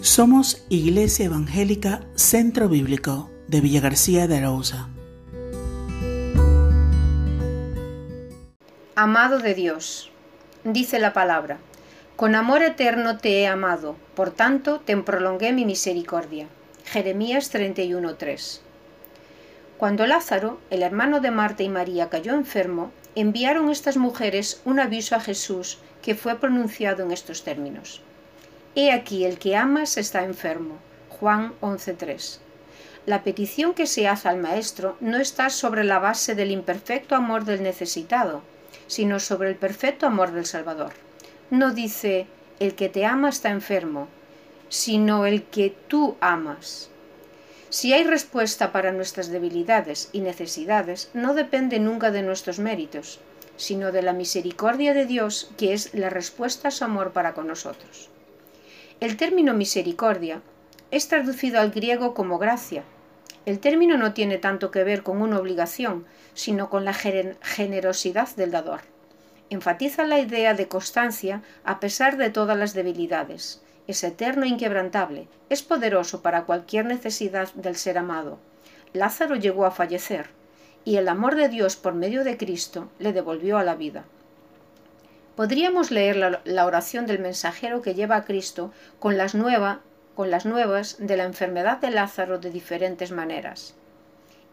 Somos Iglesia Evangélica Centro Bíblico de Villa García de Arauza. Amado de Dios, dice la palabra, con amor eterno te he amado, por tanto te prolongué mi misericordia. Jeremías 31:3. Cuando Lázaro, el hermano de Marta y María, cayó enfermo, enviaron estas mujeres un aviso a Jesús que fue pronunciado en estos términos. He aquí el que amas está enfermo. Juan 11.3. La petición que se hace al Maestro no está sobre la base del imperfecto amor del necesitado, sino sobre el perfecto amor del Salvador. No dice el que te ama está enfermo, sino el que tú amas. Si hay respuesta para nuestras debilidades y necesidades, no depende nunca de nuestros méritos, sino de la misericordia de Dios, que es la respuesta a su amor para con nosotros. El término misericordia es traducido al griego como gracia. El término no tiene tanto que ver con una obligación, sino con la generosidad del dador. Enfatiza la idea de constancia a pesar de todas las debilidades. Es eterno e inquebrantable. Es poderoso para cualquier necesidad del ser amado. Lázaro llegó a fallecer, y el amor de Dios por medio de Cristo le devolvió a la vida. Podríamos leer la, oración del mensajero que lleva a Cristo con las, con las nuevas de la enfermedad de Lázaro de diferentes maneras.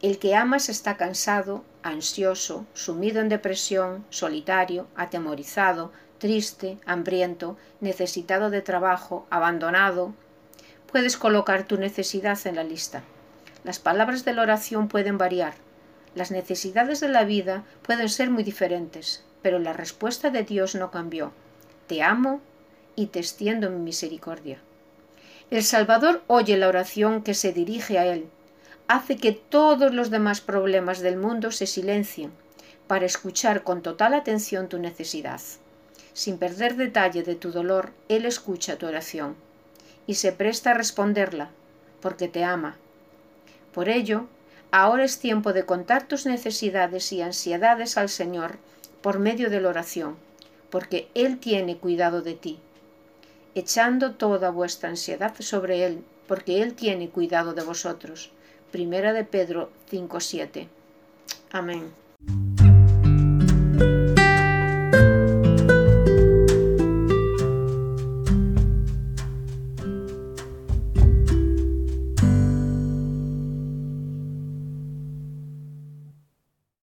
El que amas está cansado, ansioso, sumido en depresión, solitario, atemorizado, triste, hambriento, necesitado de trabajo, abandonado. Puedes colocar tu necesidad en la lista. Las palabras de la oración pueden variar. Las necesidades de la vida pueden ser muy diferentes, pero la respuesta de Dios no cambió. Te amo y te extiendo mi misericordia. El Salvador oye la oración que se dirige a Él, hace que todos los demás problemas del mundo se silencien para escuchar con total atención tu necesidad. Sin perder detalle de tu dolor, Él escucha tu oración y se presta a responderla, porque te ama. Por ello, ahora es tiempo de contar tus necesidades y ansiedades al Señor por medio de la oración, porque Él tiene cuidado de ti, echando toda vuestra ansiedad sobre Él, porque Él tiene cuidado de vosotros. Primera de Pedro 5.7. Amén.